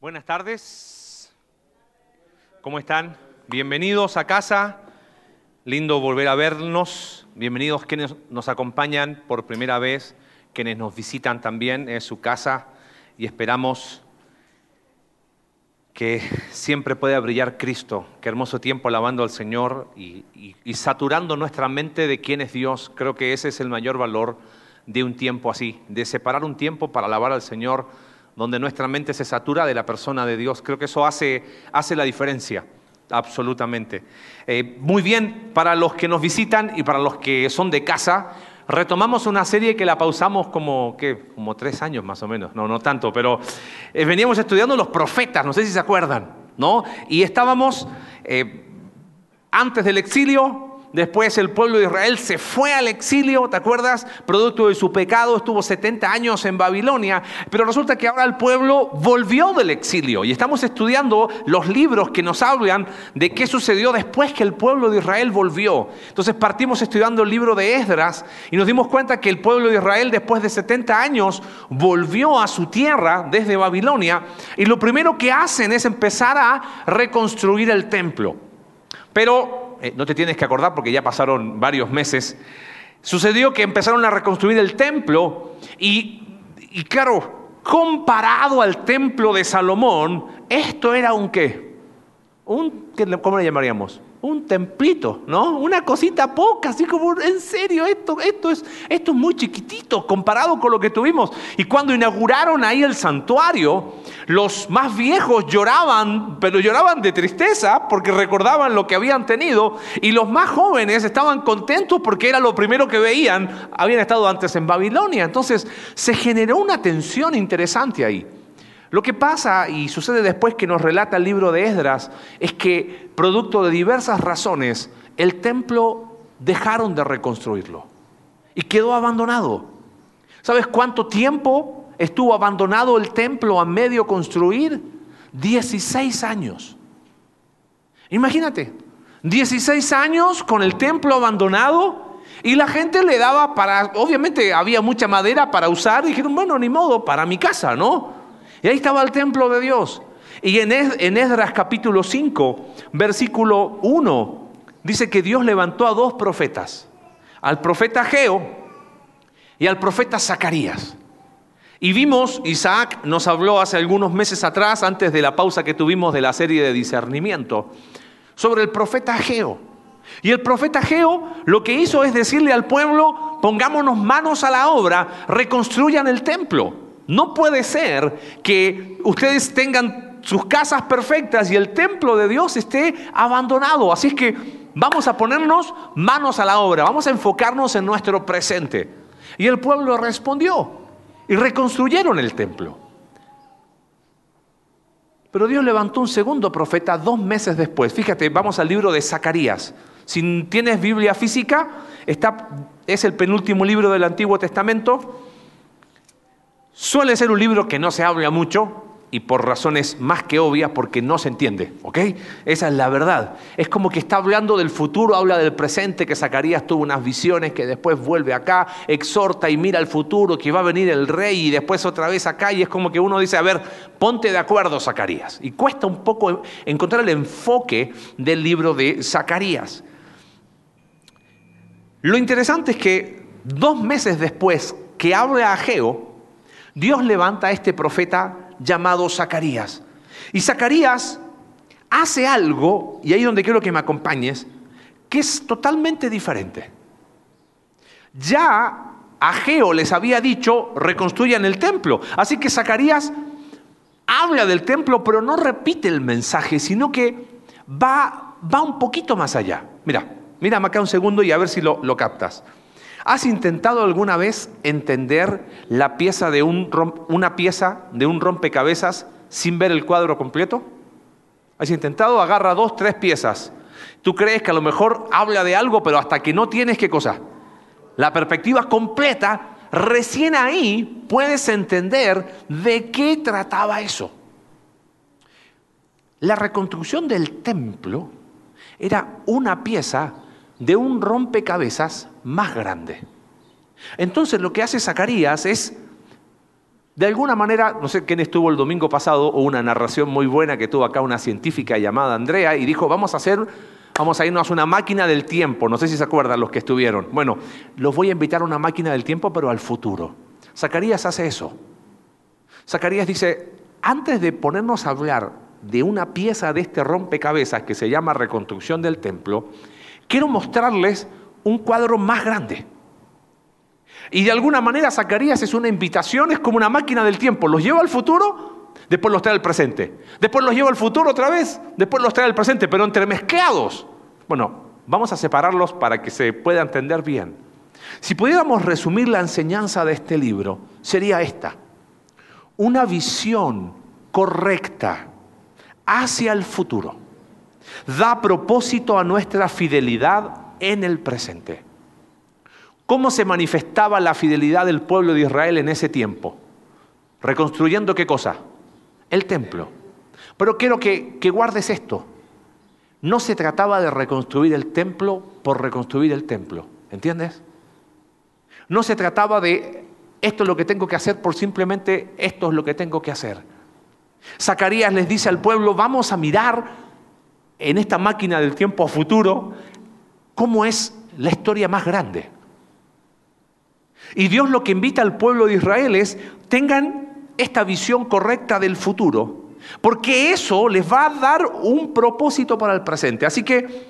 Buenas tardes. ¿Cómo están? Bienvenidos a casa. Lindo volver a vernos. Bienvenidos quienes nos acompañan por primera vez, quienes nos visitan también en su casa y esperamos que siempre pueda brillar Cristo. Qué hermoso tiempo alabando al Señor y, y- saturando nuestra mente de quién es Dios. Creo que ese es el mayor valor de un tiempo así, de separar un tiempo para alabar al Señor, donde nuestra mente se satura de la persona de Dios. Creo que eso hace, hace la diferencia, absolutamente. Eh, muy bien, para los que nos visitan y para los que son de casa, retomamos una serie que la pausamos como, ¿qué? como tres años más o menos, no, no tanto, pero eh, veníamos estudiando los profetas, no sé si se acuerdan, ¿no? Y estábamos eh, antes del exilio, después el pueblo de Israel se fue al exilio, ¿te acuerdas? Producto de su pecado, estuvo 70 años en Babilonia, pero resulta que ahora el pueblo volvió del exilio y estamos estudiando los libros que nos hablan de qué sucedió después que el pueblo de Israel volvió. Entonces partimos estudiando el libro de Esdras y nos dimos cuenta que el pueblo de Israel después de 70 años volvió a su tierra desde Babilonia y lo primero que hacen es empezar a reconstruir el templo. Pero eh, no te tienes que acordar porque ya pasaron varios meses. Sucedió que empezaron a reconstruir el templo y, y claro, comparado al templo de Salomón, esto era un qué? Un, ¿qué le- ¿Cómo le llamaríamos? Un templito, ¿no? Una cosita poca, así como, en serio, esto, esto, es, esto es muy chiquitito comparado con lo que tuvimos. Y cuando inauguraron ahí el santuario, los más viejos lloraban, pero lloraban de tristeza porque recordaban lo que habían tenido. Y los más jóvenes estaban contentos porque era lo primero que veían. Habían estado antes en Babilonia. Entonces se generó una tensión interesante ahí. Lo que pasa y sucede después que nos relata el libro de Esdras es que, producto de diversas razones, el templo dejaron de reconstruirlo y quedó abandonado. ¿Sabes cuánto tiempo estuvo abandonado el templo a medio construir? 16 años. Imagínate, 16 años con el templo abandonado y la gente le daba para, obviamente había mucha madera para usar, y dijeron, bueno, ni modo, para mi casa, ¿no? Y ahí estaba el templo de Dios. Y en, Es- en Esdras capítulo 5, versículo 1, dice que Dios levantó a dos profetas, al profeta Geo y al profeta Zacarías. Y vimos, Isaac nos habló hace algunos meses atrás, antes de la pausa que tuvimos de la serie de discernimiento, sobre el profeta Geo. Y el profeta Geo lo que hizo es decirle al pueblo, pongámonos manos a la obra, reconstruyan el templo. No puede ser que ustedes tengan sus casas perfectas y el templo de Dios esté abandonado. Así es que vamos a ponernos manos a la obra, vamos a enfocarnos en nuestro presente. Y el pueblo respondió y reconstruyeron el templo. Pero Dios levantó un segundo profeta dos meses después. Fíjate, vamos al libro de Zacarías. Si tienes Biblia física, está, es el penúltimo libro del Antiguo Testamento. Suele ser un libro que no se habla mucho y por razones más que obvias porque no se entiende, ¿ok? Esa es la verdad. Es como que está hablando del futuro, habla del presente, que Zacarías tuvo unas visiones, que después vuelve acá, exhorta y mira al futuro, que va a venir el rey y después otra vez acá y es como que uno dice, a ver, ponte de acuerdo Zacarías. Y cuesta un poco encontrar el enfoque del libro de Zacarías. Lo interesante es que dos meses después que habla Ageo, Dios levanta a este profeta llamado Zacarías. Y Zacarías hace algo, y ahí es donde quiero que me acompañes, que es totalmente diferente. Ya Ageo les había dicho, reconstruyan el templo. Así que Zacarías habla del templo, pero no repite el mensaje, sino que va, va un poquito más allá. Mira, mírame acá un segundo y a ver si lo, lo captas. ¿Has intentado alguna vez entender la pieza de un una pieza de un rompecabezas sin ver el cuadro completo? ¿Has intentado? Agarra dos, tres piezas. Tú crees que a lo mejor habla de algo, pero hasta que no tienes qué cosa. La perspectiva completa, recién ahí puedes entender de qué trataba eso. La reconstrucción del templo era una pieza de un rompecabezas más grande. Entonces lo que hace Zacarías es De alguna manera, no sé quién estuvo el domingo pasado, o una narración muy buena que tuvo acá una científica llamada Andrea y dijo, vamos a hacer, vamos a irnos a una máquina del tiempo. No sé si se acuerdan los que estuvieron. Bueno, los voy a invitar a una máquina del tiempo, pero al futuro. Zacarías hace eso. Zacarías dice, antes de ponernos a hablar de una pieza de este rompecabezas que se llama reconstrucción del templo, quiero mostrarles un cuadro más grande. Y de alguna manera Zacarías es una invitación, es como una máquina del tiempo. Los lleva al futuro, después los trae al presente. Después los lleva al futuro otra vez, después los trae al presente, pero entremezclados. Bueno, vamos a separarlos para que se pueda entender bien. Si pudiéramos resumir la enseñanza de este libro, sería esta. Una visión correcta hacia el futuro da propósito a nuestra fidelidad en el presente. ¿Cómo se manifestaba la fidelidad del pueblo de Israel en ese tiempo? Reconstruyendo qué cosa? El templo. Pero quiero que, guardes esto. No se trataba de reconstruir el templo por reconstruir el templo. ¿Entiendes? No se trataba de esto es lo que tengo que hacer por simplemente esto es lo que tengo que hacer. Zacarías les dice al pueblo, vamos a mirar en esta máquina del tiempo futuro cómo es la historia más grande. Y Dios lo que invita al pueblo de Israel es, tengan esta visión correcta del futuro, porque eso les va a dar un propósito para el presente. Así que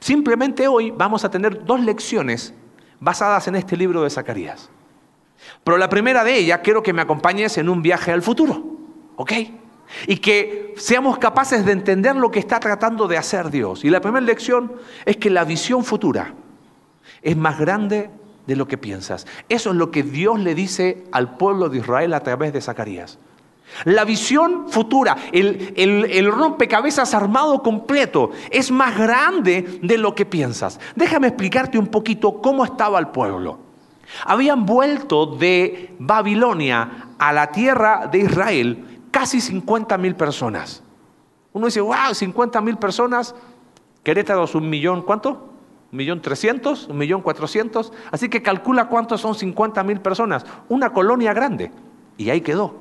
simplemente hoy vamos a tener dos lecciones basadas en este libro de Zacarías. Pero la primera de ellas quiero que me acompañes en un viaje al futuro, ¿ok? Y que seamos capaces de entender lo que está tratando de hacer Dios. Y la primera lección es que la visión futura es más grande de lo que piensas. Eso es lo que Dios le dice al pueblo de Israel a través de Zacarías. La visión futura, el, el, rompecabezas armado completo, es más grande de lo que piensas. Déjame explicarte un poquito cómo estaba el pueblo. Habían vuelto de Babilonia a la tierra de Israel casi 50 mil personas. Uno dice, wow, 50 mil personas, Querétaro es un millón, ¿cuánto? un millón trescientos, un millón cuatrocientos. Así que calcula cuántos son 50 mil personas. Una colonia grande. Y ahí quedó.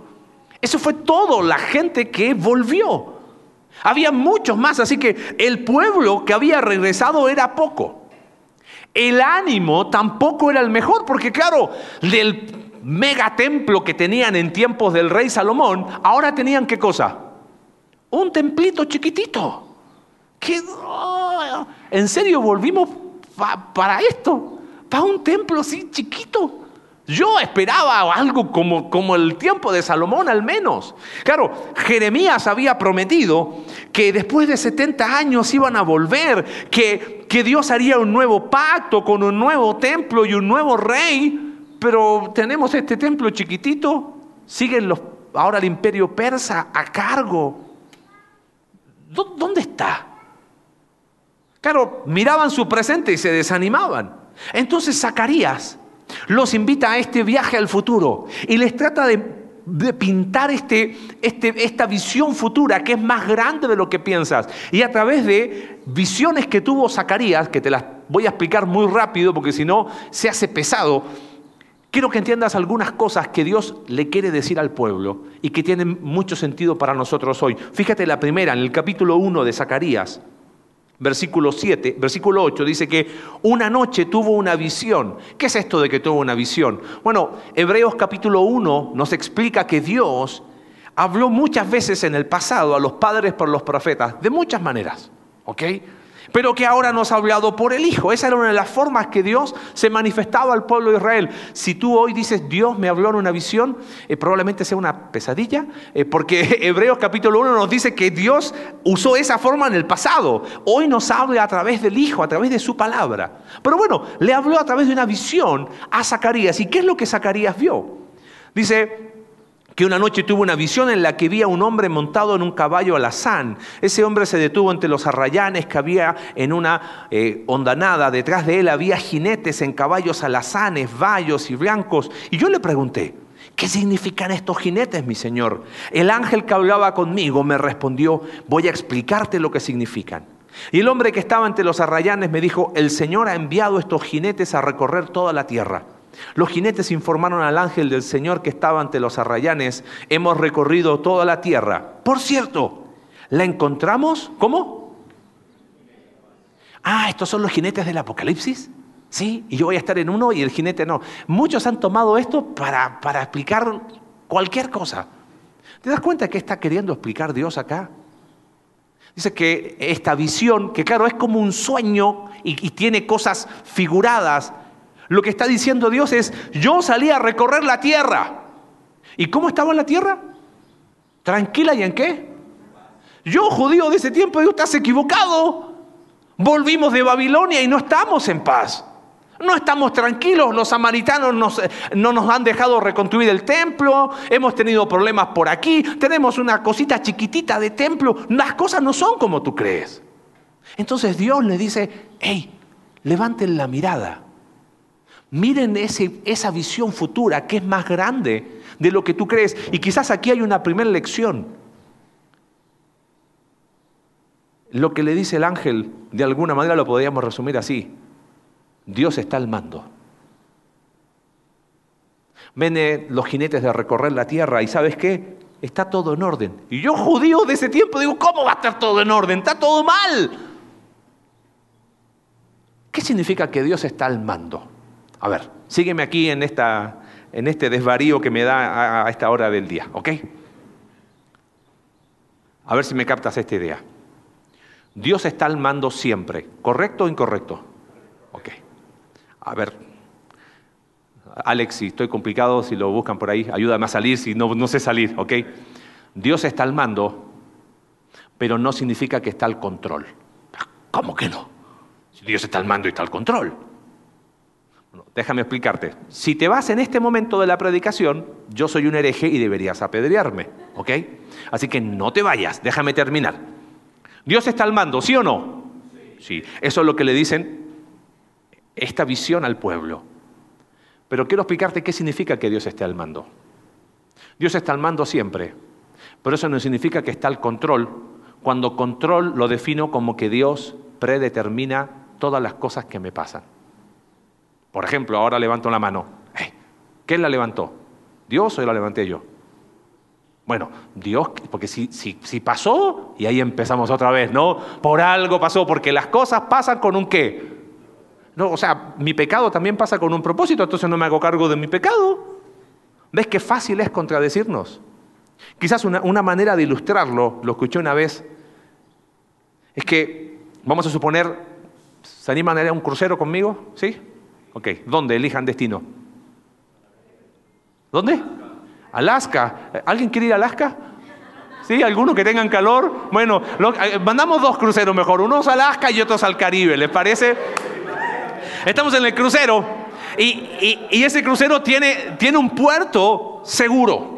Eso fue todo la gente que volvió. Había muchos más, así que el pueblo que había regresado era poco. El ánimo tampoco era el mejor, porque claro, del megatemplo que tenían en tiempos del rey Salomón, ahora tenían qué cosa? Un templito chiquitito. ¿Qué? ¿En serio volvimos para esto? ¿Para un templo así chiquito? Yo esperaba algo como, como el tiempo de Salomón al menos. Claro, Jeremías había prometido que después de 70 años iban a volver, que, que Dios haría un nuevo pacto con un nuevo templo y un nuevo rey, pero tenemos este templo chiquitito, siguen los, ahora el imperio persa a cargo. ¿Dónde está? Claro, miraban su presente y se desanimaban. Entonces Zacarías los invita a este viaje al futuro y les trata de, pintar este, este, esta visión futura que es más grande de lo que piensas. Y a través de visiones que tuvo Zacarías, que te las voy a explicar muy rápido porque si no se hace pesado, quiero que entiendas algunas cosas que Dios le quiere decir al pueblo y que tienen mucho sentido para nosotros hoy. Fíjate la primera, en el capítulo 1 de Zacarías. Versículo 7, versículo 8 dice que una noche tuvo una visión. ¿Qué es esto de que tuvo una visión? Bueno, Hebreos capítulo 1 nos explica que Dios habló muchas veces en el pasado a los padres por los profetas, de muchas maneras, ¿ok? Pero que ahora nos ha hablado por el Hijo. Esa era una de las formas que Dios se manifestaba al pueblo de Israel. Si tú hoy dices, Dios me habló en una visión, eh, probablemente sea una pesadilla, eh, porque Hebreos capítulo 1 nos dice que Dios usó esa forma en el pasado. Hoy nos habla a través del Hijo, a través de su palabra. Pero bueno, le habló a través de una visión a Zacarías. ¿Y qué es lo que Zacarías vio? Dice, que una noche tuvo una visión en la que vía un hombre montado en un caballo alazán. Ese hombre se detuvo entre los arrayanes que había en una eh. Detrás de él había jinetes en caballos alazanes, vallos y blancos. Y yo le pregunté, ¿qué significan estos jinetes, mi señor? El ángel que hablaba conmigo me respondió, voy a explicarte lo que significan. Y el hombre que estaba entre los arrayanes me dijo, el Señor ha enviado estos jinetes a recorrer toda la tierra Los jinetes informaron al ángel del Señor que estaba ante los arrayanes, hemos recorrido toda la tierra. Por cierto, ¿la encontramos? ¿Cómo? Ah, estos son los jinetes del Apocalipsis. Sí, y yo voy a estar en uno y el jinete no. Muchos han tomado esto para, para explicar cualquier cosa. ¿Te das cuenta que está queriendo explicar Dios acá? Dice que esta visión, que claro, es como un sueño y, y, tiene cosas figuradas, lo que está diciendo Dios es, yo salí a recorrer la tierra. ¿Y cómo estaba la tierra? Tranquila y en qué? Yo, judío de ese tiempo, digo, estás equivocado. Volvimos de Babilonia y no estamos en paz. No estamos tranquilos, los samaritanos no nos han dejado reconstruir el templo, hemos tenido problemas por aquí, tenemos una cosita chiquitita de templo, las cosas no son como tú crees. Entonces Dios le dice, hey, levanten la mirada, miren ese, esa visión futura que es más grande de lo que tú crees. Y quizás aquí hay una primera lección. Lo que le dice el ángel, de alguna manera lo podríamos resumir así. Dios está al mando. Ven los jinetes de recorrer la tierra y sabes qué? Está todo en orden. Y yo judío de ese tiempo digo, ¿cómo va a estar todo en orden? Está todo mal. ¿Qué significa que Dios está al mando? A ver, sígueme aquí en, esta, en este desvarío que me da a esta hora del día, ¿ok? A ver si me captas esta idea. Dios está al mando siempre, ¿correcto o incorrecto? Ok a ver, Alex, si estoy complicado, si lo buscan por ahí, ayúdame a salir, si no, no sé salir, ¿ok? Dios está al mando, pero no significa que está al control. ¿Cómo que no? Si Dios está al mando y está al control. Déjame explicarte. Si te vas en este momento de la predicación, yo soy un hereje y deberías apedrearme, ¿ok? Así que no te vayas, déjame terminar. Dios está al mando, ¿sí o no? Sí. Eso es lo que le dicen esta visión al pueblo. Pero quiero explicarte qué significa que Dios esté al mando. Dios está al mando siempre, pero eso no significa que está al control, cuando control lo defino como que Dios predetermina todas las cosas que me pasan. Por ejemplo, ahora levanto la mano. ¿Quién la levantó? ¿Dios o la levanté yo? Bueno, Dios, porque si, si, si pasó, y ahí empezamos otra vez, ¿no? Por algo pasó, porque las cosas pasan con un qué no, o sea, mi pecado también pasa con un propósito, entonces no me hago cargo de mi pecado. ¿Ves qué fácil es contradecirnos? Quizás una, una manera de ilustrarlo, lo escuché una vez, es que, vamos a suponer, ¿se animan a a un crucero conmigo? ¿Sí? Ok, ¿dónde elijan destino? ¿Dónde? Alaska. ¿Alguien quiere ir a Alaska? ¿Sí? ¿Alguno que tengan calor? Bueno, eh, mandamos dos cruceros mejor, unos a Alaska y otros al Caribe, ¿les parece? Estamos en el crucero y, ese crucero tiene, tiene un puerto seguro.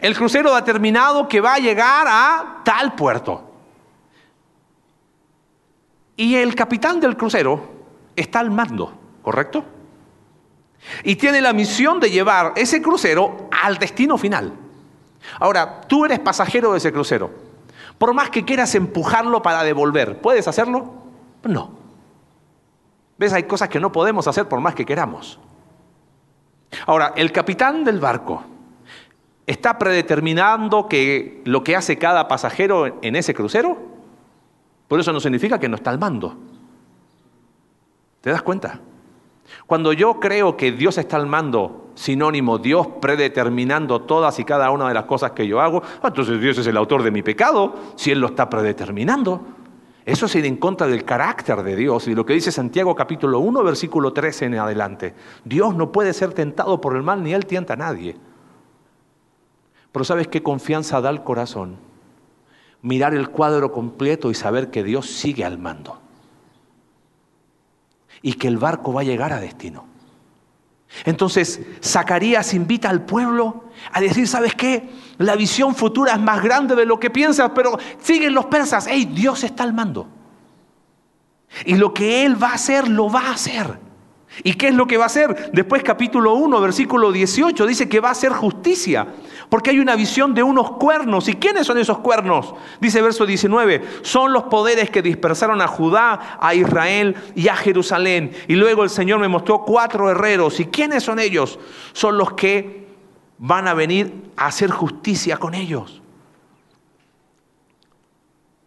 El crucero ha determinado que va a llegar a tal puerto. Y el capitán del crucero está al mando, ¿correcto? Y tiene la misión de llevar ese crucero al destino final. Ahora, tú eres pasajero de ese crucero. Por más que quieras empujarlo para devolver, ¿puedes hacerlo? No. ¿Ves? Hay cosas que no podemos hacer por más que queramos. Ahora, el capitán del barco está predeterminando que lo que hace cada pasajero en ese crucero, por eso no significa que no está al mando. ¿Te das cuenta? Cuando yo creo que Dios está al mando, sinónimo Dios predeterminando todas y cada una de las cosas que yo hago, entonces Dios es el autor de mi pecado, si Él lo está predeterminando. Eso es ir en contra del carácter de Dios y lo que dice Santiago capítulo 1, versículo 13 en adelante. Dios no puede ser tentado por el mal ni Él tienta a nadie. Pero ¿sabes qué confianza da al corazón? Mirar el cuadro completo y saber que Dios sigue al mando. Y que el barco va a llegar a destino. Entonces, Zacarías invita al pueblo a decir, ¿sabes qué? La visión futura es más grande de lo que piensas, pero siguen los persas, hey, Dios está al mando. Y lo que Él va a hacer, lo va a hacer. ¿Y qué es lo que va a hacer? Después capítulo 1, versículo 18, dice que va a hacer justicia, porque hay una visión de unos cuernos. ¿Y quiénes son esos cuernos? Dice verso 19, son los poderes que dispersaron a Judá, a Israel y a Jerusalén. Y luego el Señor me mostró cuatro herreros. ¿Y quiénes son ellos? Son los que van a venir a hacer justicia con ellos.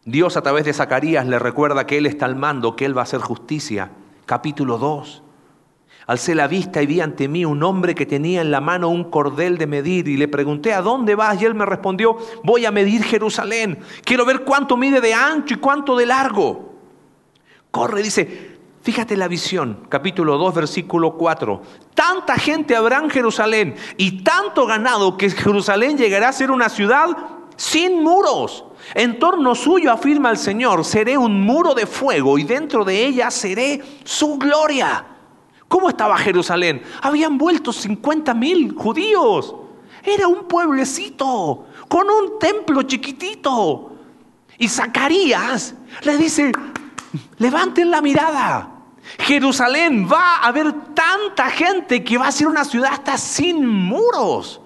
Dios a través de Zacarías le recuerda que Él está al mando, que Él va a hacer justicia. Capítulo 2. Alcé la vista y vi ante mí un hombre que tenía en la mano un cordel de medir y le pregunté, ¿a dónde vas? Y él me respondió, voy a medir Jerusalén. Quiero ver cuánto mide de ancho y cuánto de largo. Corre, dice, fíjate la visión, capítulo 2, versículo 4. Tanta gente habrá en Jerusalén y tanto ganado que Jerusalén llegará a ser una ciudad sin muros. En torno suyo afirma el Señor, seré un muro de fuego y dentro de ella seré su gloria. ¿Cómo estaba Jerusalén? Habían vuelto 50 mil judíos. Era un pueblecito con un templo chiquitito. Y Zacarías le dice, levanten la mirada. Jerusalén va a haber tanta gente que va a ser una ciudad hasta sin muros.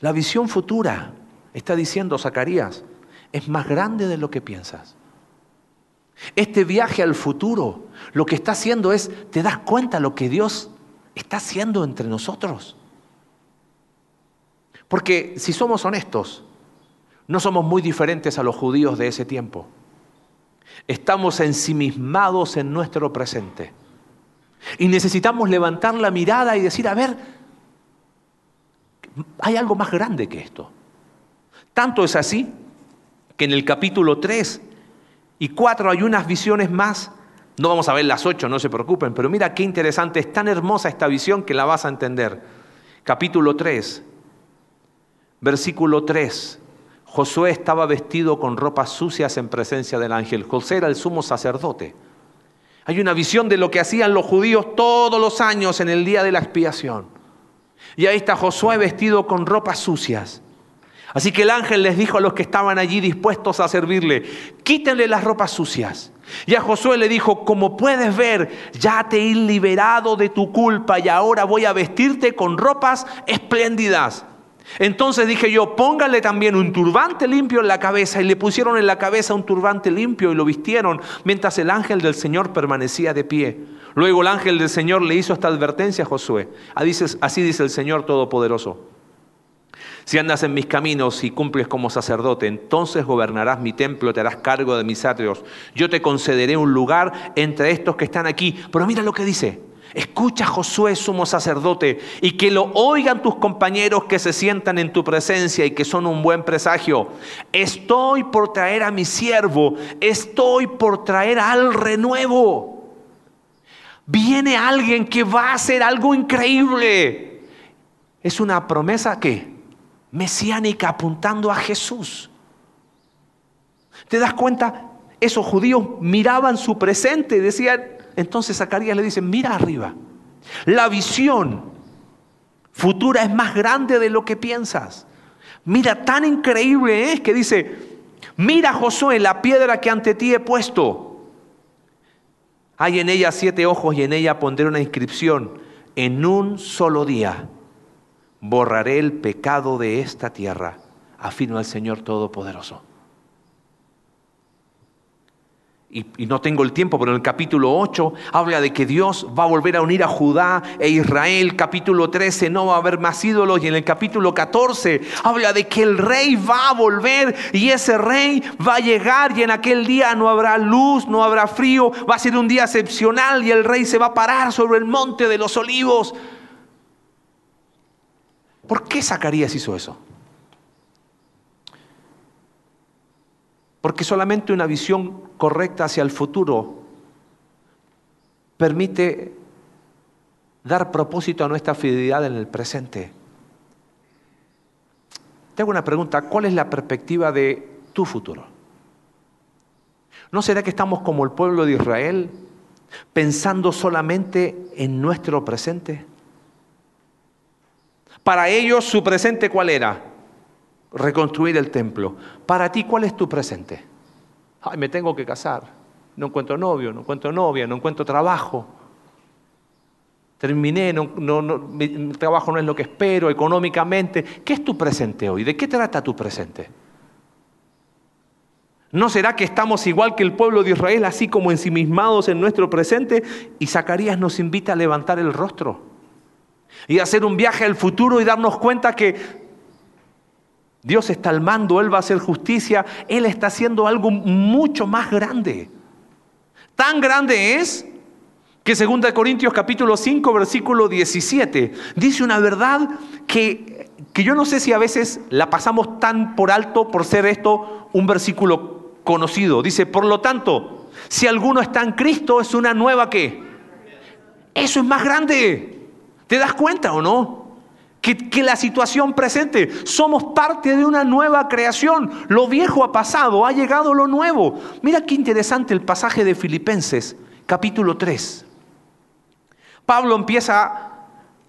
La visión futura, está diciendo Zacarías, es más grande de lo que piensas. Este viaje al futuro lo que está haciendo es, ¿te das cuenta lo que Dios está haciendo entre nosotros? Porque si somos honestos, no somos muy diferentes a los judíos de ese tiempo. Estamos ensimismados en nuestro presente. Y necesitamos levantar la mirada y decir, a ver, hay algo más grande que esto. Tanto es así que en el capítulo 3 y 4 hay unas visiones más. No vamos a ver las 8, no se preocupen, pero mira qué interesante, es tan hermosa esta visión que la vas a entender. Capítulo 3, versículo 3. Josué estaba vestido con ropas sucias en presencia del ángel. José era el sumo sacerdote. Hay una visión de lo que hacían los judíos todos los años en el día de la expiación. Y ahí está Josué vestido con ropas sucias. Así que el ángel les dijo a los que estaban allí dispuestos a servirle, quítenle las ropas sucias. Y a Josué le dijo, como puedes ver, ya te he liberado de tu culpa y ahora voy a vestirte con ropas espléndidas. Entonces dije yo, póngale también un turbante limpio en la cabeza y le pusieron en la cabeza un turbante limpio y lo vistieron mientras el ángel del Señor permanecía de pie. Luego el ángel del Señor le hizo esta advertencia a Josué. Así dice el Señor Todopoderoso. Si andas en mis caminos y cumples como sacerdote, entonces gobernarás mi templo, te harás cargo de mis atrios. Yo te concederé un lugar entre estos que están aquí. Pero mira lo que dice. Escucha Josué, sumo sacerdote, y que lo oigan tus compañeros que se sientan en tu presencia y que son un buen presagio. Estoy por traer a mi siervo, estoy por traer al renuevo. Viene alguien que va a hacer algo increíble. Es una promesa que mesiánica apuntando a Jesús. ¿Te das cuenta? Esos judíos miraban su presente y decían, entonces Zacarías le dice, mira arriba, la visión futura es más grande de lo que piensas. Mira, tan increíble es que dice, mira Josué, la piedra que ante ti he puesto. Hay en ella siete ojos y en ella pondré una inscripción. En un solo día borraré el pecado de esta tierra, afirma el Señor Todopoderoso. Y, no tengo el tiempo, pero en el capítulo 8 habla de que Dios va a volver a unir a Judá e Israel. Capítulo 13 no va a haber más ídolos. Y en el capítulo 14 habla de que el rey va a volver y ese rey va a llegar y en aquel día no habrá luz, no habrá frío. Va a ser un día excepcional y el rey se va a parar sobre el monte de los olivos ¿Por qué Zacarías hizo eso? Porque solamente una visión correcta hacia el futuro permite dar propósito a nuestra fidelidad en el presente. Tengo una pregunta, ¿cuál es la perspectiva de tu futuro? ¿No será que estamos como el pueblo de Israel, pensando solamente en nuestro presente? Para ellos su presente cuál era? Reconstruir el templo. Para ti, ¿cuál es tu presente? Ay, me tengo que casar. No encuentro novio, no encuentro novia, no encuentro trabajo. terminé, no, mi trabajo no es lo que espero económicamente. ¿Qué es tu presente hoy? ¿De qué trata tu presente? ¿No será que estamos igual que el pueblo de Israel, así como ensimismados en nuestro presente? Y Zacarías nos invita a levantar el rostro y hacer un viaje al futuro y darnos cuenta que Dios está al mando, Él va a hacer justicia, Él está haciendo algo mucho más grande. Tan grande es que 2 Corintios capítulo 5 versículo 17 dice una verdad que, que yo no sé si a veces la pasamos tan por alto por ser esto un versículo conocido. Dice, por lo tanto, si alguno está en Cristo, es una nueva que. Eso es más grande. ¿Te das cuenta o no? Que, que, la situación presente, somos parte de una nueva creación. Lo viejo ha pasado, ha llegado lo nuevo. Mira qué interesante el pasaje de Filipenses, capítulo 3. Pablo empieza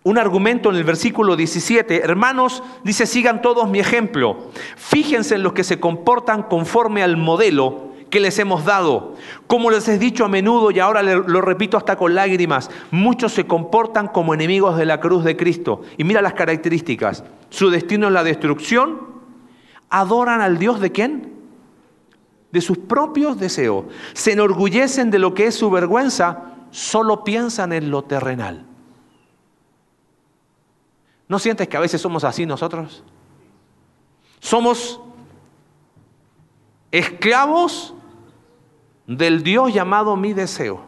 un argumento en el versículo 17. Hermanos, dice, sigan todos mi ejemplo. Fíjense en los que se comportan conforme al modelo que les hemos dado. Como les he dicho a menudo y ahora lo repito hasta con lágrimas, muchos se comportan como enemigos de la cruz de Cristo. Y mira las características. Su destino es la destrucción. Adoran al Dios de quién? De sus propios deseos. Se enorgullecen de lo que es su vergüenza. Solo piensan en lo terrenal. ¿No sientes que a veces somos así nosotros? Somos esclavos del Dios llamado mi deseo.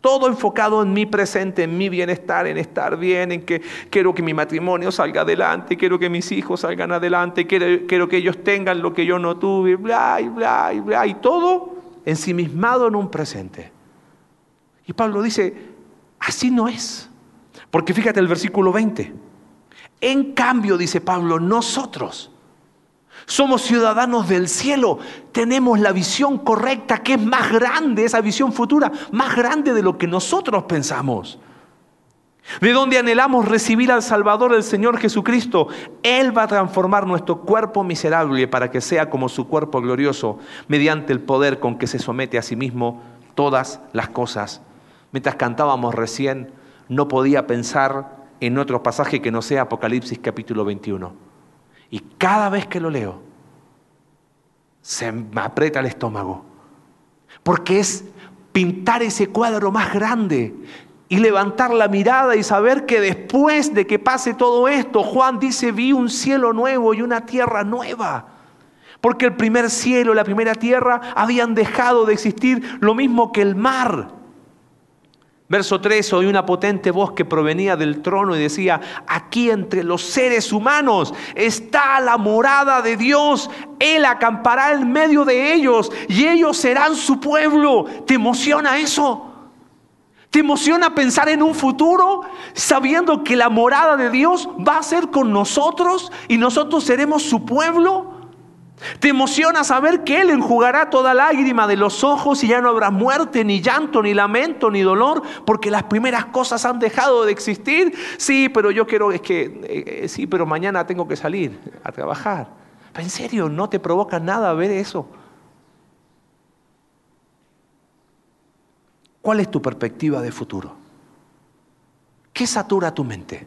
Todo enfocado en mi presente, en mi bienestar, en estar bien, en que quiero que mi matrimonio salga adelante, quiero que mis hijos salgan adelante, quiero, que ellos tengan lo que yo no tuve, bla, y bla, y bla, y todo ensimismado en un presente. Y Pablo dice, así no es. Porque fíjate el versículo 20. En cambio, dice Pablo, nosotros somos ciudadanos del cielo, tenemos la visión correcta que es más grande, esa visión futura, más grande de lo que nosotros pensamos. De donde anhelamos recibir al Salvador, el Señor Jesucristo. Él va a transformar nuestro cuerpo miserable para que sea como su cuerpo glorioso, mediante el poder con que se somete a sí mismo todas las cosas. Mientras cantábamos recién, no podía pensar en otro pasaje que no sea Apocalipsis capítulo 21. Y cada vez que lo leo, se me aprieta el estómago. Porque es pintar ese cuadro más grande y levantar la mirada y saber que después de que pase todo esto, Juan dice, vi un cielo nuevo y una tierra nueva. Porque el primer cielo, la primera tierra habían dejado de existir, lo mismo que el mar. Verso 3, oí una potente voz que provenía del trono y decía, aquí entre los seres humanos está la morada de Dios, Él acampará en medio de ellos y ellos serán su pueblo. ¿Te emociona eso? ¿Te emociona pensar en un futuro sabiendo que la morada de Dios va a ser con nosotros y nosotros seremos su pueblo? Te emociona saber que Él enjugará toda lágrima de los ojos y ya no habrá muerte, ni llanto, ni lamento, ni dolor, porque las primeras cosas han dejado de existir. Sí, pero yo quiero, es que, eh, eh, sí, pero mañana tengo que salir a trabajar. ¿En serio? ¿No te provoca nada ver eso? ¿Cuál es tu perspectiva de futuro? ¿Qué satura tu mente?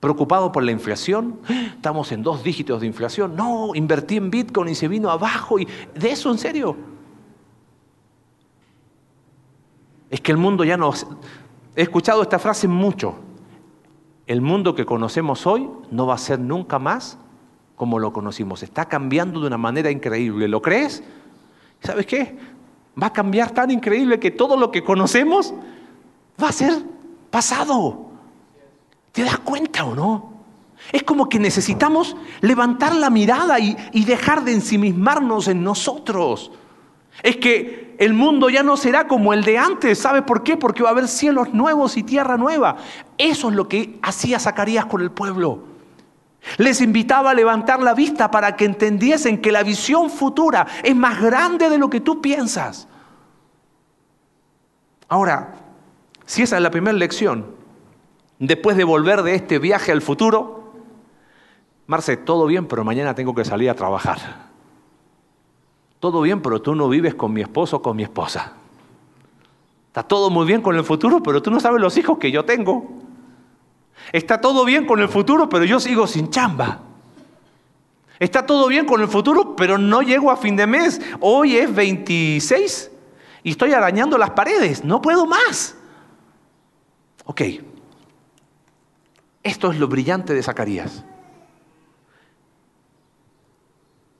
Preocupado por la inflación, estamos en dos dígitos de inflación, no, invertí en Bitcoin y se vino abajo, y de eso en serio. Es que el mundo ya no... He escuchado esta frase mucho. El mundo que conocemos hoy no va a ser nunca más como lo conocimos. Está cambiando de una manera increíble. ¿Lo crees? ¿Sabes qué? Va a cambiar tan increíble que todo lo que conocemos va a ser pasado. ¿Te das cuenta o no? Es como que necesitamos levantar la mirada y, dejar de ensimismarnos en nosotros. Es que el mundo ya no será como el de antes. ¿Sabe por qué? Porque va a haber cielos nuevos y tierra nueva. Eso es lo que hacía Zacarías con el pueblo. Les invitaba a levantar la vista para que entendiesen que la visión futura es más grande de lo que tú piensas. Ahora, si esa es la primera lección, después de volver de este viaje al futuro, Marce, todo bien, pero mañana tengo que salir a trabajar. Todo bien, pero tú no vives con mi esposo o con mi esposa. Está todo muy bien con el futuro, pero tú no sabes los hijos que yo tengo. Está todo bien con el futuro, pero yo sigo sin chamba. Está todo bien con el futuro, pero no llego a fin de mes. Hoy es 26 y estoy arañando las paredes. No puedo más. Ok. Esto es lo brillante de Zacarías.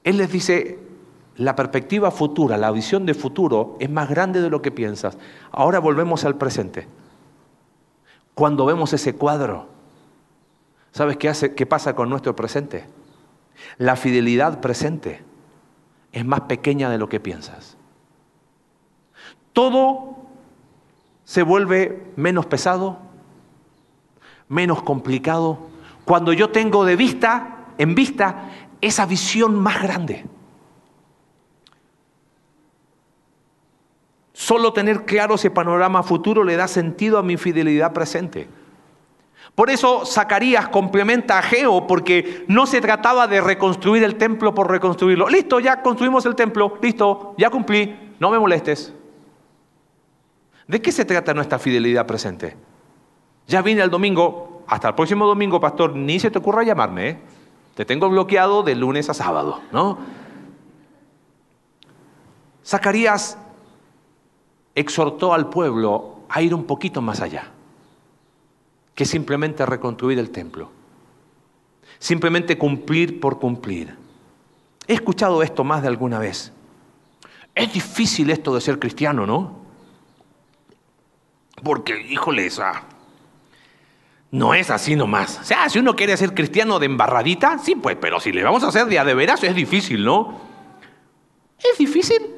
Él les dice, la perspectiva futura, la visión de futuro es más grande de lo que piensas. Ahora volvemos al presente. Cuando vemos ese cuadro, ¿sabes qué, hace, qué pasa con nuestro presente? La fidelidad presente es más pequeña de lo que piensas. Todo se vuelve menos pesado, menos complicado, cuando yo tengo de vista, en vista, esa visión más grande. Solo tener claro ese panorama futuro le da sentido a mi fidelidad presente. Por eso Zacarías complementa a Geo, porque no se trataba de reconstruir el templo por reconstruirlo. Listo, ya construimos el templo, listo, ya cumplí, no me molestes. ¿De qué se trata nuestra fidelidad presente? Ya vine el domingo, hasta el próximo domingo, pastor, ni se te ocurra llamarme, ¿eh? te tengo bloqueado de lunes a sábado, ¿no? Zacarías exhortó al pueblo a ir un poquito más allá que simplemente reconstruir el templo. Simplemente cumplir por cumplir. He escuchado esto más de alguna vez. Es difícil esto de ser cristiano, ¿no? Porque, híjole, esa, no es así nomás. O sea, si uno quiere ser cristiano de embarradita, sí, pues, pero si le vamos a hacer de de veras, es difícil, ¿no? Es difícil.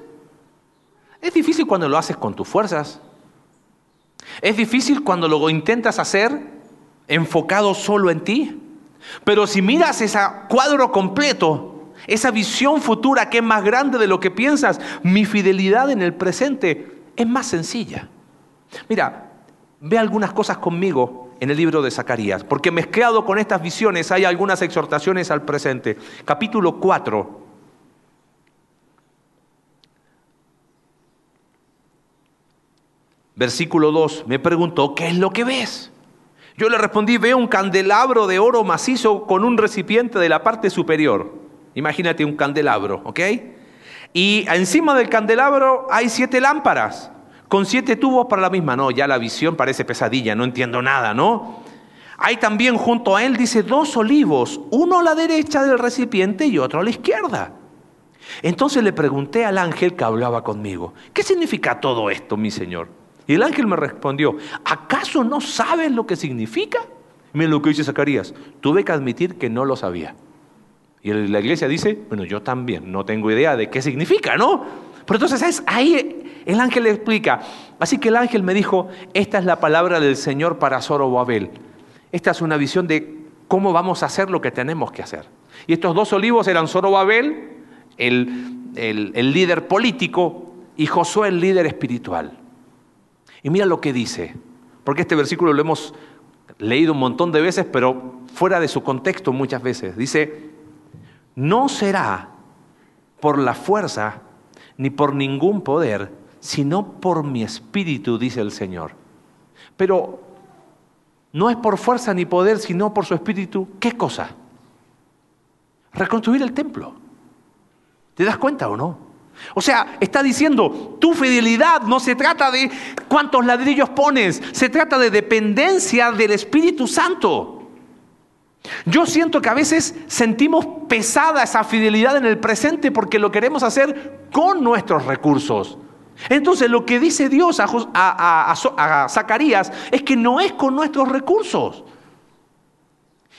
Es difícil cuando lo haces con tus fuerzas. Es difícil cuando lo intentas hacer enfocado solo en ti. Pero si miras ese cuadro completo, esa visión futura que es más grande de lo que piensas, mi fidelidad en el presente es más sencilla. Mira, ve algunas cosas conmigo en el libro de Zacarías, porque mezclado con estas visiones hay algunas exhortaciones al presente. Capítulo 4, Versículo 2, me preguntó, ¿qué es lo que ves? Yo le respondí, veo un candelabro de oro macizo con un recipiente de la parte superior. Imagínate un candelabro, ¿ok? Y encima del candelabro hay siete lámparas con siete tubos para la misma. No, ya la visión parece pesadilla, no entiendo nada, ¿no? Hay también junto a él, dice, dos olivos, uno a la derecha del recipiente y otro a la izquierda. Entonces le pregunté al ángel que hablaba conmigo, ¿qué significa todo esto, mi señor? Y el ángel me respondió, ¿acaso no sabes lo que significa? Miren lo que dice Zacarías, tuve que admitir que no lo sabía. Y la iglesia dice, bueno, yo también no tengo idea de qué significa, ¿no? Pero entonces ahí el ángel le explica. Así que el ángel me dijo, esta es la palabra del Señor para Zorobabel. Esta es una visión de cómo vamos a hacer lo que tenemos que hacer. Y estos dos olivos eran Zorobabel, el, el, el líder político, y Josué, el líder espiritual. Y mira lo que dice, porque este versículo lo hemos leído un montón de veces, pero fuera de su contexto muchas veces. Dice, no será por la fuerza ni por ningún poder, sino por mi espíritu, dice el Señor. Pero no es por fuerza ni poder, sino por su espíritu. ¿Qué cosa? Reconstruir el templo. ¿Te das cuenta o no? O sea, está diciendo, tu fidelidad no se trata de cuántos ladrillos pones, se trata de dependencia del Espíritu Santo. Yo siento que a veces sentimos pesada esa fidelidad en el presente porque lo queremos hacer con nuestros recursos. Entonces lo que dice Dios a, Zacarías es que no es con nuestros recursos.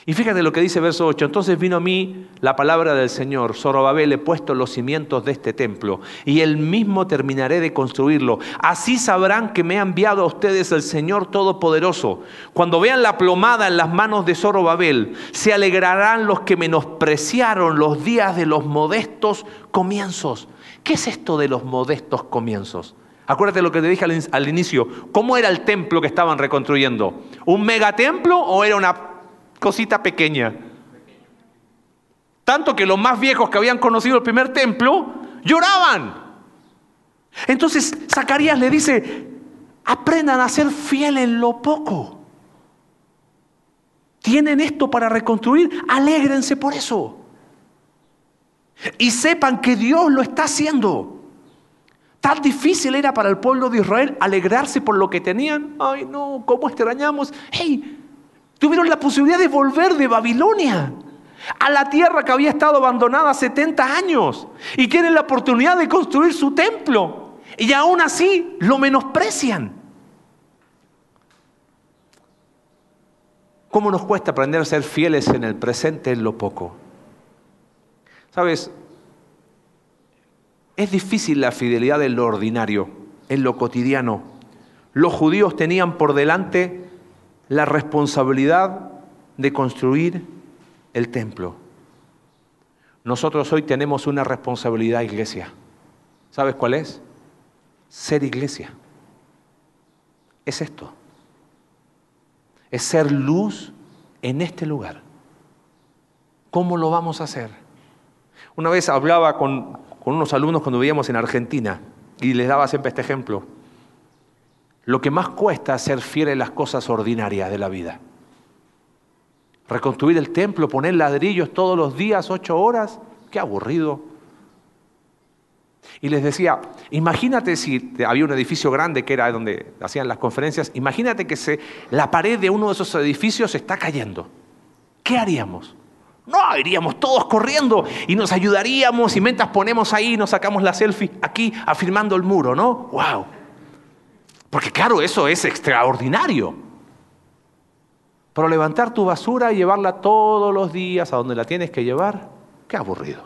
Y fíjate lo que dice verso 8. Entonces vino a mí la palabra del Señor. Zorobabel he puesto los cimientos de este templo y él mismo terminaré de construirlo. Así sabrán que me ha enviado a ustedes el Señor Todopoderoso. Cuando vean la plomada en las manos de Zorobabel, se alegrarán los que menospreciaron los días de los modestos comienzos. ¿Qué es esto de los modestos comienzos? Acuérdate lo que te dije al, inicio. ¿Cómo era el templo que estaban reconstruyendo? ¿Un megatemplo o era una cosita pequeña. Tanto que los más viejos que habían conocido el primer templo lloraban. Entonces Zacarías le dice, Aprendan a ser fieles en lo poco. Tienen esto para reconstruir, alégrense por eso. Y sepan que Dios lo está haciendo. Tan difícil era para el pueblo de Israel alegrarse por lo que tenían. Ay, no, ¿cómo extrañamos? Hey, tuvieron la posibilidad de volver de Babilonia a la tierra que había estado abandonada 70 años y tienen la oportunidad de construir su templo. Y aún así lo menosprecian. ¿Cómo nos cuesta aprender a ser fieles en el presente en lo poco? Sabes, es difícil la fidelidad en lo ordinario, en lo cotidiano. Los judíos tenían por delante la responsabilidad de construir el templo. Nosotros hoy tenemos una responsabilidad, iglesia. ¿Sabes cuál es? Ser iglesia. Es esto. Es ser luz en este lugar. ¿Cómo lo vamos a hacer? Una vez hablaba con, unos alumnos cuando vivíamos en Argentina y les daba siempre este ejemplo. Lo que más cuesta es ser fiel en las cosas ordinarias de la vida. Reconstruir el templo, poner ladrillos todos los días, ocho horas, qué aburrido. Y les decía, imagínate si había un edificio grande que era donde hacían las conferencias, imagínate que la pared de uno de esos edificios está cayendo. ¿Qué haríamos? No, iríamos todos corriendo y nos ayudaríamos y mientras ponemos ahí nos sacamos la selfie aquí afirmando el muro, ¿no? ¡Wow! Porque claro, eso es extraordinario. Pero levantar tu basura y llevarla todos los días a donde la tienes que llevar, qué aburrido.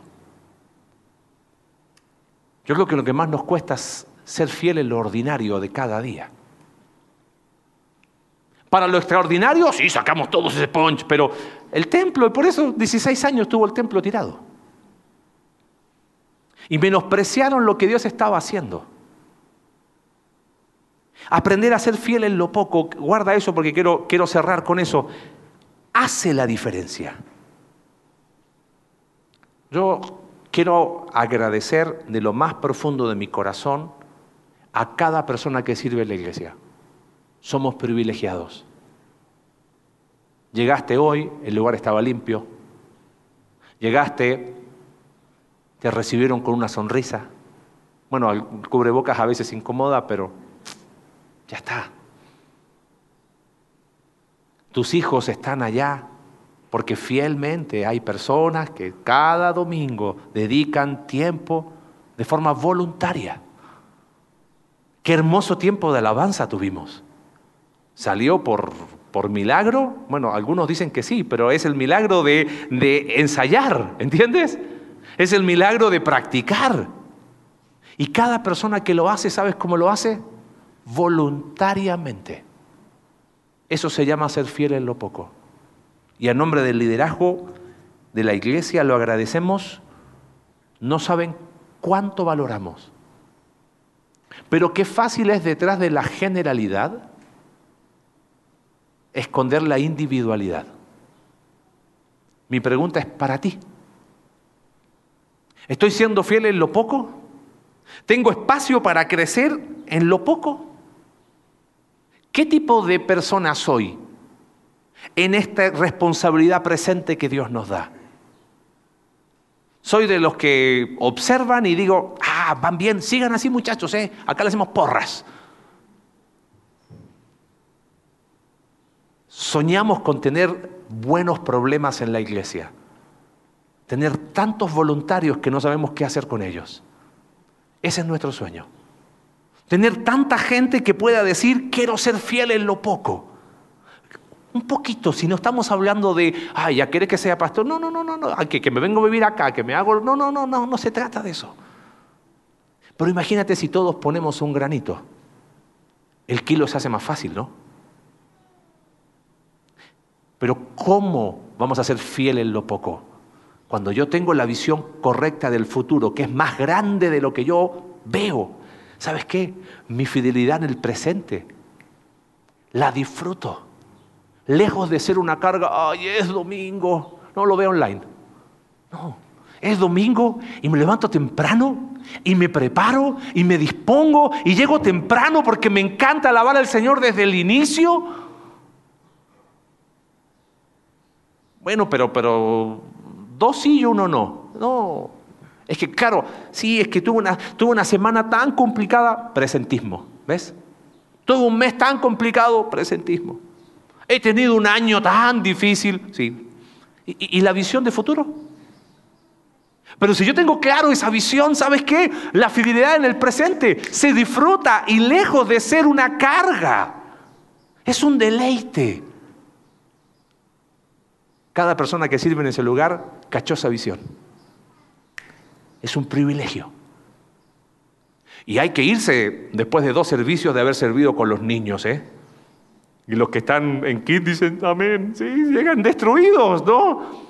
Yo creo que lo que más nos cuesta es ser fiel en lo ordinario de cada día. Para lo extraordinario, sí, sacamos todos ese punch, pero el templo, y por eso 16 años tuvo el templo tirado. Y menospreciaron lo que Dios estaba haciendo. Aprender a ser fiel en lo poco, guarda eso porque quiero, quiero cerrar con eso, hace la diferencia. Yo quiero agradecer de lo más profundo de mi corazón a cada persona que sirve en la iglesia somos privilegiados. Llegaste hoy, el lugar estaba limpio. Llegaste, te recibieron con una sonrisa. Bueno, el cubrebocas a veces incomoda, pero ya está. Tus hijos están allá porque fielmente hay personas que cada domingo dedican tiempo de forma voluntaria. Qué hermoso tiempo de alabanza tuvimos. ¿Salió por, por milagro? Bueno, algunos dicen que sí, pero es el milagro de, de ensayar, ¿entiendes? Es el milagro de practicar. Y cada persona que lo hace, ¿sabes cómo lo hace? Voluntariamente. Eso se llama ser fiel en lo poco. Y a nombre del liderazgo de la iglesia lo agradecemos. No saben cuánto valoramos. Pero qué fácil es detrás de la generalidad esconder la individualidad. Mi pregunta es para ti. ¿Estoy siendo fiel en lo poco? ¿Tengo espacio para crecer en lo poco? ¿Qué tipo de persona soy en esta responsabilidad presente que Dios nos da? Soy de los que observan y digo, ah, van bien, sigan así muchachos, ¿eh? acá le hacemos porras. Soñamos con tener buenos problemas en la iglesia, tener tantos voluntarios que no sabemos qué hacer con ellos. Ese es nuestro sueño. Tener tanta gente que pueda decir, quiero ser fiel en lo poco. Un poquito, si no estamos hablando de, ay, ya quieres que sea pastor. No, no, no, no, no, que, que me vengo a vivir acá, que me hago. No, no, no, no, no se trata de eso. Pero imagínate si todos ponemos un granito. El kilo se hace más fácil, ¿no? Pero ¿cómo vamos a ser fieles en lo poco? Cuando yo tengo la visión correcta del futuro, que es más grande de lo que yo veo. ¿Sabes qué? Mi fidelidad en el presente la disfruto. Lejos de ser una carga, ay, es domingo, no lo veo online. No, Es domingo y me levanto temprano y me preparo y me dispongo y llego temprano porque me encanta alabar al Señor desde el inicio. Bueno, pero, pero dos sí y uno no. No. Es que, claro, sí, es que tuve una, una semana tan complicada, presentismo. ¿Ves? Tuve un mes tan complicado, presentismo. He tenido un año tan difícil, sí. y la visión de futuro? Pero si yo tengo claro esa visión, ¿sabes qué? La fidelidad en el presente se disfruta y lejos de ser una carga, es un deleite. Cada persona que sirve en ese lugar cachó esa visión. Es un privilegio. Y hay que irse después de dos servicios de haber servido con los niños, ¿eh? Y los que están en kit dicen, amén, sí, llegan destruidos, ¿no?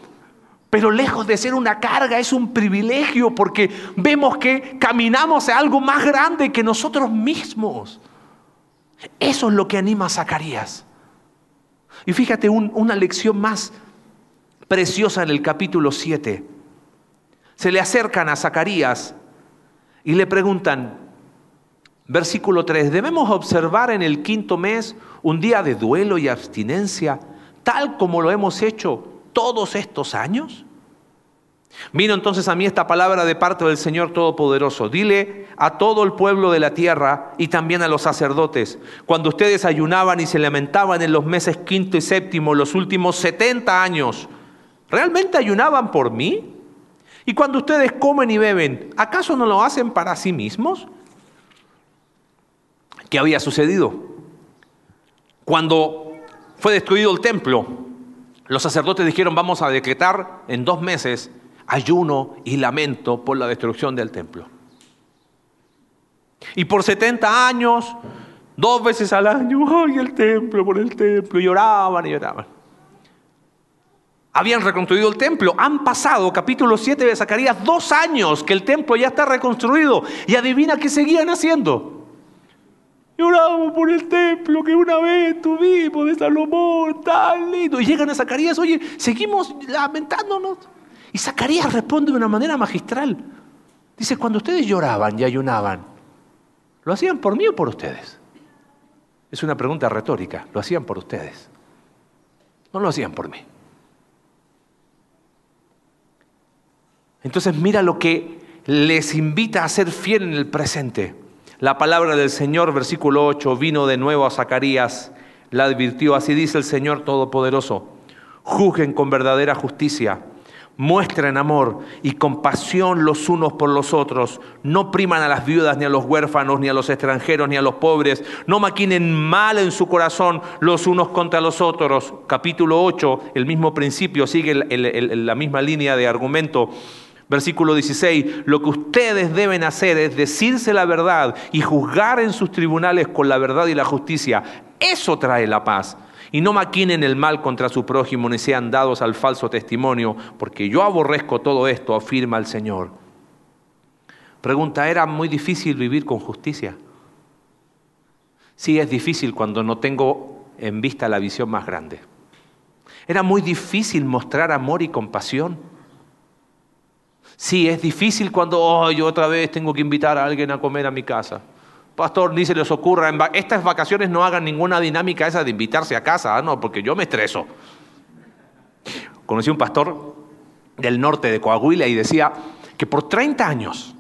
Pero lejos de ser una carga, es un privilegio porque vemos que caminamos a algo más grande que nosotros mismos. Eso es lo que anima a Zacarías. Y fíjate una lección más preciosa en el capítulo 7. Se le acercan a Zacarías y le preguntan, versículo 3, ¿debemos observar en el quinto mes un día de duelo y abstinencia, tal como lo hemos hecho todos estos años? Vino entonces a mí esta palabra de parte del Señor Todopoderoso. Dile a todo el pueblo de la tierra y también a los sacerdotes, cuando ustedes ayunaban y se lamentaban en los meses quinto y séptimo, los últimos 70 años, ¿realmente ayunaban por mí? Y cuando ustedes comen y beben, ¿acaso no lo hacen para sí mismos? ¿Qué había sucedido? Cuando fue destruido el templo, los sacerdotes dijeron, vamos a decretar en dos meses ayuno y lamento por la destrucción del templo. Y por 70 años, dos veces al año, ay, el templo, por el templo, lloraban y lloraban. Habían reconstruido el templo. Han pasado, capítulo 7 de Zacarías, dos años que el templo ya está reconstruido. Y adivina qué seguían haciendo. Lloramos por el templo que una vez tuvimos de Salomón, tan lindo. Y llegan a Zacarías, oye, seguimos lamentándonos. Y Zacarías responde de una manera magistral. Dice, cuando ustedes lloraban y ayunaban, ¿lo hacían por mí o por ustedes? Es una pregunta retórica. ¿Lo hacían por ustedes? No lo hacían por mí. Entonces mira lo que les invita a ser fiel en el presente. La palabra del Señor, versículo 8, vino de nuevo a Zacarías, la advirtió, así dice el Señor Todopoderoso, juzguen con verdadera justicia, muestren amor y compasión los unos por los otros, no priman a las viudas, ni a los huérfanos, ni a los extranjeros, ni a los pobres, no maquinen mal en su corazón los unos contra los otros. Capítulo 8, el mismo principio, sigue la misma línea de argumento Versículo 16, lo que ustedes deben hacer es decirse la verdad y juzgar en sus tribunales con la verdad y la justicia. Eso trae la paz. Y no maquinen el mal contra su prójimo ni sean dados al falso testimonio, porque yo aborrezco todo esto, afirma el Señor. Pregunta, ¿era muy difícil vivir con justicia? Sí, es difícil cuando no tengo en vista la visión más grande. Era muy difícil mostrar amor y compasión. Sí, es difícil cuando oh, yo otra vez tengo que invitar a alguien a comer a mi casa. Pastor, ni se les ocurra, en estas vacaciones no hagan ninguna dinámica esa de invitarse a casa, ¿ah? no, porque yo me estreso. Conocí un pastor del norte de Coahuila y decía que por 30 años,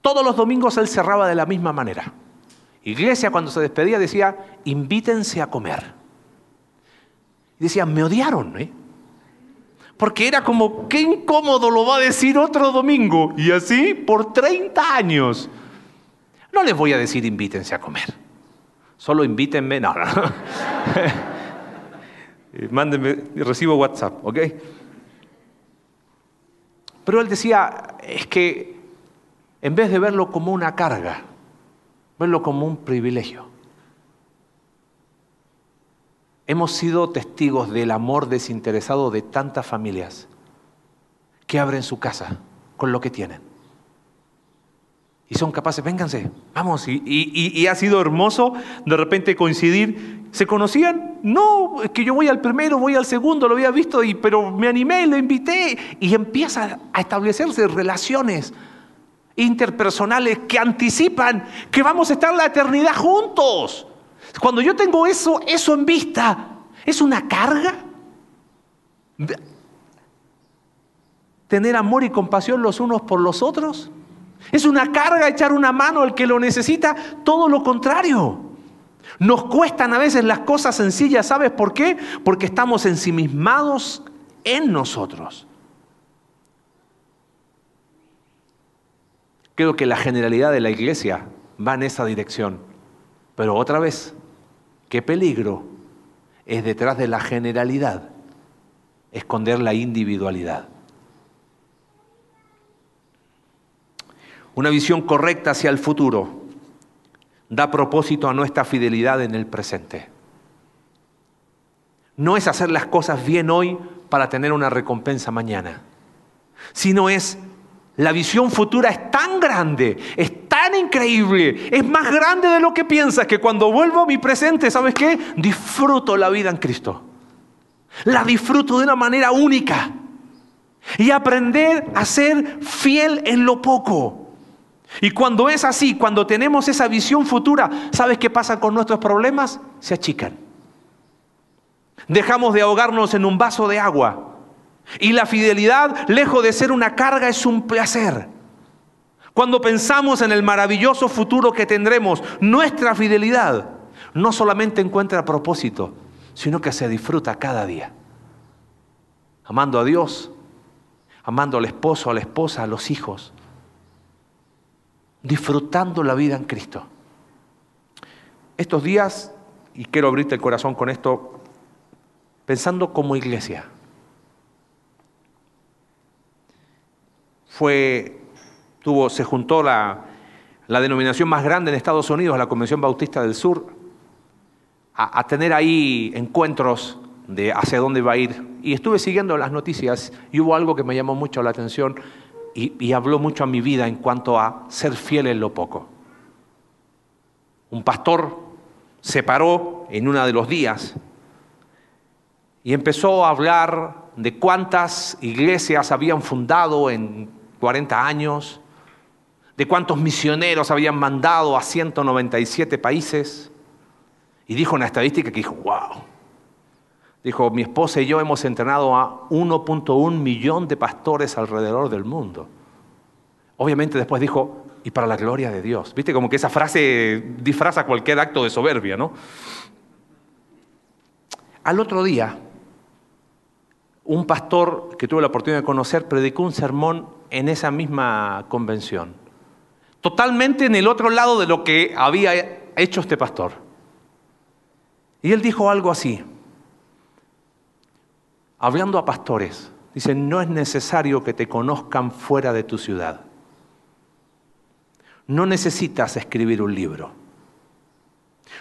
todos los domingos él cerraba de la misma manera. Iglesia cuando se despedía decía, invítense a comer. Y decía, me odiaron, ¿eh? Porque era como, qué incómodo lo va a decir otro domingo. Y así por 30 años. No les voy a decir invítense a comer. Solo invítenme. No, no. Mándenme, recibo WhatsApp, ¿ok? Pero él decía, es que en vez de verlo como una carga, verlo como un privilegio. Hemos sido testigos del amor desinteresado de tantas familias que abren su casa con lo que tienen. Y son capaces, vénganse, vamos. Y, ha sido hermoso de repente coincidir. ¿Se conocían? No, es que yo voy al primero, voy al segundo, lo había visto, y, pero me animé, lo invité. Y empieza a establecerse relaciones interpersonales que anticipan que vamos a estar la eternidad juntos. Cuando yo tengo eso, eso en vista, ¿es una carga? ¿Tener amor y compasión los unos por los otros? ¿Es una carga echar una mano al que lo necesita? Todo lo contrario. Nos cuestan a veces las cosas sencillas, ¿sabes por qué? Porque estamos ensimismados en nosotros. Creo que la generalidad de la iglesia va en esa dirección. Pero otra vez, qué peligro es detrás de la generalidad esconder la individualidad. Una visión correcta hacia el futuro da propósito a nuestra fidelidad en el presente. No es hacer las cosas bien hoy para tener una recompensa mañana, sino es la visión futura es tan grande, es tan increíble, es más grande de lo que piensas que cuando vuelvo a mi presente, ¿sabes qué? Disfruto la vida en Cristo. La disfruto de una manera única. Y aprender a ser fiel en lo poco. Y cuando es así, cuando tenemos esa visión futura, ¿sabes qué pasa con nuestros problemas? Se achican. Dejamos de ahogarnos en un vaso de agua y la fidelidad, lejos de ser una carga, es un placer. Cuando pensamos en el maravilloso futuro que tendremos, nuestra fidelidad no solamente encuentra propósito, sino que se disfruta cada día. Amando a Dios, amando al esposo, a la esposa, a los hijos, disfrutando la vida en Cristo. Estos días, y quiero abrirte el corazón con esto, pensando como iglesia, fue, tuvo, se juntó la, denominación más grande en Estados Unidos, la Convención Bautista del Sur, a, tener ahí encuentros de hacia dónde va a ir. Y estuve siguiendo las noticias y hubo algo que me llamó mucho la atención y, y habló mucho a mi vida en cuanto a ser fiel en lo poco. Un pastor se paró en uno de los días y empezó a hablar de cuántas iglesias habían fundado en 40 años, de cuántos misioneros habían mandado a 197 países. Y dijo una estadística que dijo, wow. Dijo, mi esposa y yo hemos entrenado a 1.1 millón de pastores alrededor del mundo. Obviamente después dijo, y para la gloria de Dios. Viste como que esa frase disfraza cualquier acto de soberbia, ¿no? Al otro día, un pastor que tuve la oportunidad de conocer predicó un sermón en esa misma convención. Totalmente en el otro lado de lo que había hecho este pastor. Y él dijo algo así, hablando a pastores, dice, no es necesario que te conozcan fuera de tu ciudad. No necesitas escribir un libro.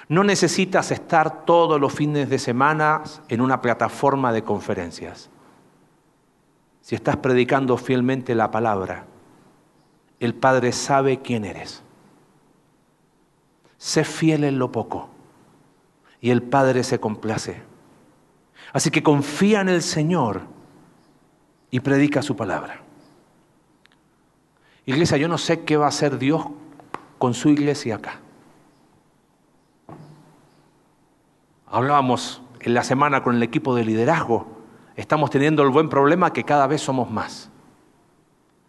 No necesitas estar todos los fines de semana en una plataforma de conferencias si estás predicando fielmente la palabra, el Padre sabe quién eres. Sé fiel en lo poco y el Padre se complace. Así que confía en el Señor y predica su palabra. Iglesia, yo no sé qué va a hacer Dios con su iglesia acá. Hablábamos en la semana con el equipo de liderazgo estamos teniendo el buen problema que cada vez somos más.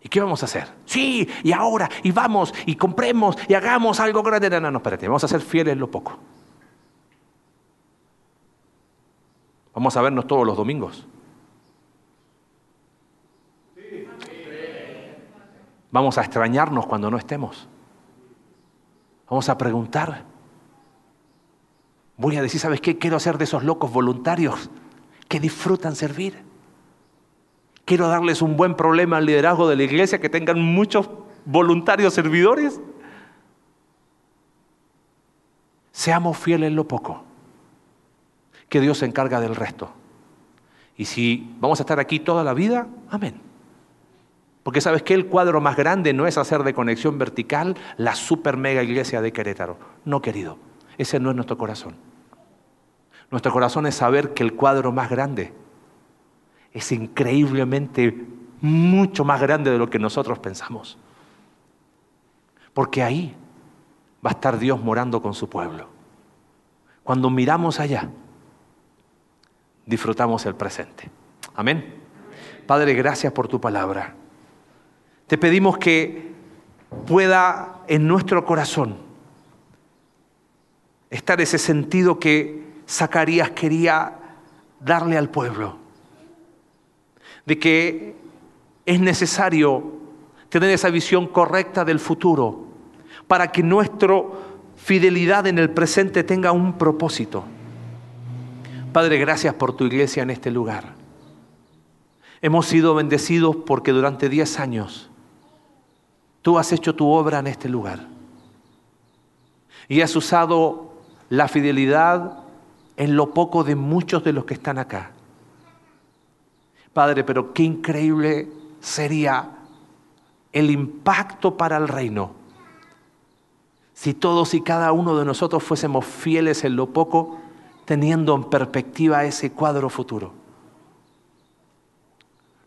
¿Y qué vamos a hacer? Sí, y ahora, y vamos, y compremos, y hagamos algo grande. No, no, no, espérate, vamos a ser fieles en lo poco. Vamos a vernos todos los domingos. Vamos a extrañarnos cuando no estemos. Vamos a preguntar. Voy a decir, ¿sabes qué? Quiero hacer de esos locos voluntarios que disfrutan servir. Quiero darles un buen problema al liderazgo de la iglesia, que tengan muchos voluntarios servidores. Seamos fieles en lo poco, que Dios se encarga del resto. Y si vamos a estar aquí toda la vida, amén. Porque sabes que el cuadro más grande no es hacer de conexión vertical la super mega iglesia de Querétaro. No, querido, ese no es nuestro corazón. Nuestro corazón es saber que el cuadro más grande es increíblemente mucho más grande de lo que nosotros pensamos. Porque ahí va a estar Dios morando con su pueblo. Cuando miramos allá, disfrutamos el presente. Amén. Padre, gracias por tu palabra. Te pedimos que pueda en nuestro corazón estar ese sentido que Zacarías quería darle al pueblo, de que es necesario tener esa visión correcta del futuro para que nuestra fidelidad en el presente tenga un propósito. Padre, gracias por tu iglesia en este lugar. Hemos sido bendecidos porque durante 10 años Tú has hecho tu obra en este lugar. Y has usado la fidelidad en lo poco de muchos de los que están acá. Padre, pero qué increíble sería el impacto para el reino si todos y cada uno de nosotros fuésemos fieles en lo poco, teniendo en perspectiva ese cuadro futuro.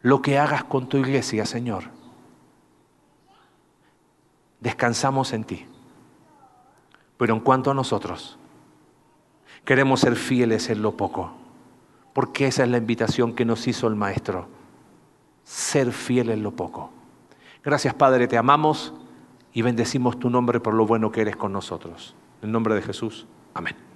Lo que hagas con tu iglesia, Señor descansamos en ti. Pero en cuanto a nosotros, queremos ser fieles en lo poco, porque esa es la invitación que nos hizo el Maestro, ser fiel en lo poco. Gracias Padre, te amamos y bendecimos tu nombre por lo bueno que eres con nosotros. En nombre de Jesús, amén.